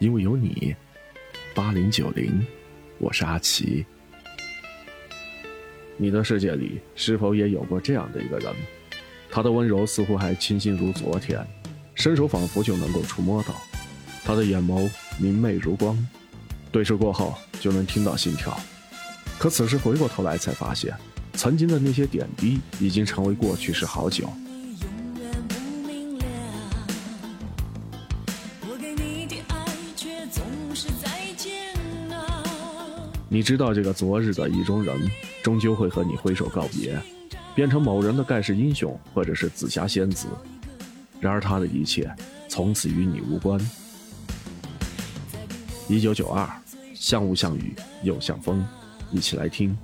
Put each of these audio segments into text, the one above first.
因为有你。八零九零，我是阿奇。你的世界里是否也有过这样的一个人？他的温柔似乎还清新如昨天，伸手仿佛就能够触摸到。他的眼眸明媚如光，对视过后就能听到心跳。可此时回过头来才发现，曾经的那些点滴已经成为过去式好久。你知道这个昨日的意中人，终究会和你挥手告别，变成某人的盖世英雄，或者是紫霞仙子。然而他的一切，从此与你无关。一九九二，像雾像雨又像风，一起来听。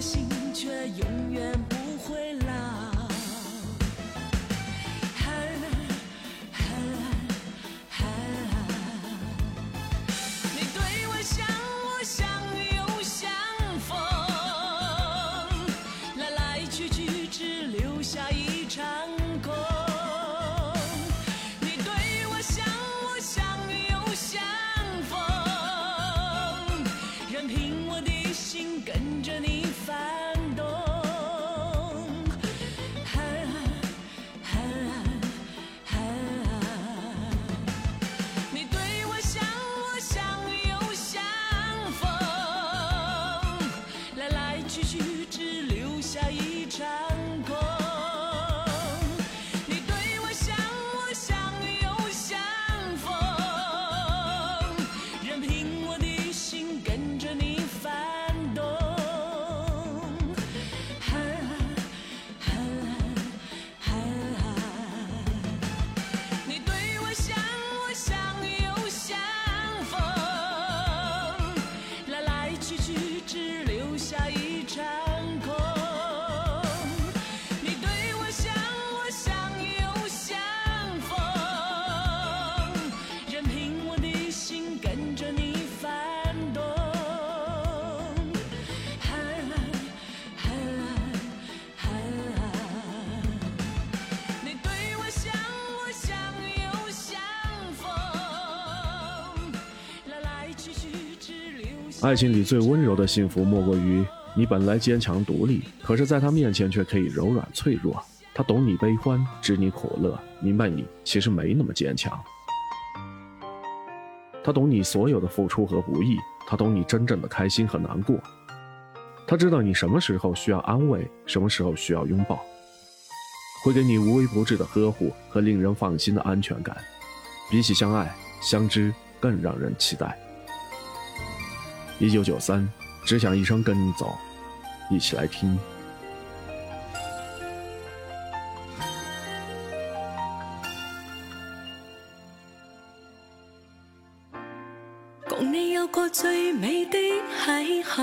心却永远不会老。爱情里最温柔的幸福，莫过于你本来坚强独立，可是在他面前却可以柔软脆弱。他懂你悲欢，知你苦乐，明白你其实没那么坚强。他懂你所有的付出和不易，他懂你真正的开心和难过。他知道你什么时候需要安慰，什么时候需要拥抱，会给你无微不至的呵护和令人放心的安全感。比起相爱，相知更让人期待。一九九三，只想一生跟你走，一起来听。共你有过最美的邂逅，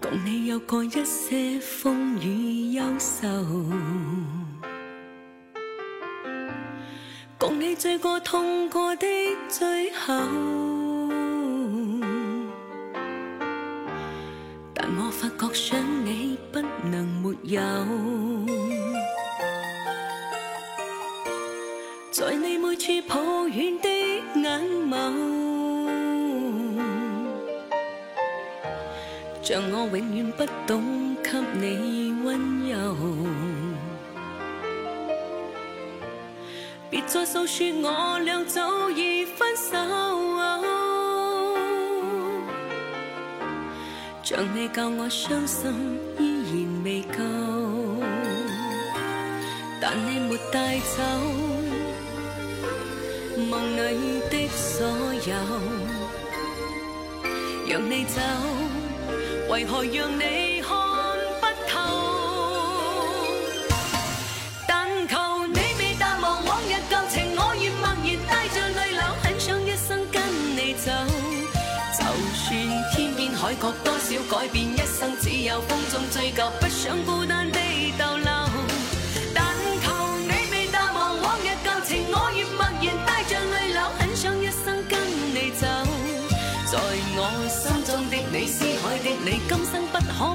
共你有过一些风雨忧愁，共你醉过痛过的最后但我发觉想你不能没有。在你每次抱怨的眼眸像我永远不懂给你温柔再诉说我俩早已分手。像你教我伤心依然未够，但你没带走梦里的所有。让你走，为何让你海角多少改变，一生只有风中追究，不想孤单地逗留。但求你未淡忘往日旧情，我愿默然带着泪流，很想一生跟你走。在我心中的你，思海的你，今生不可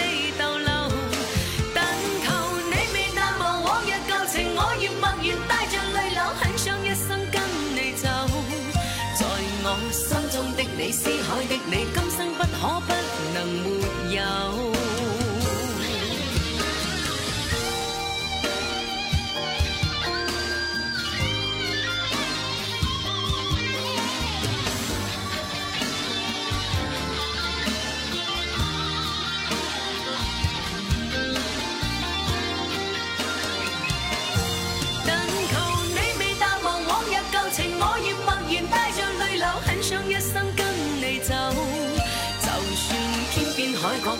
的你，今生不可不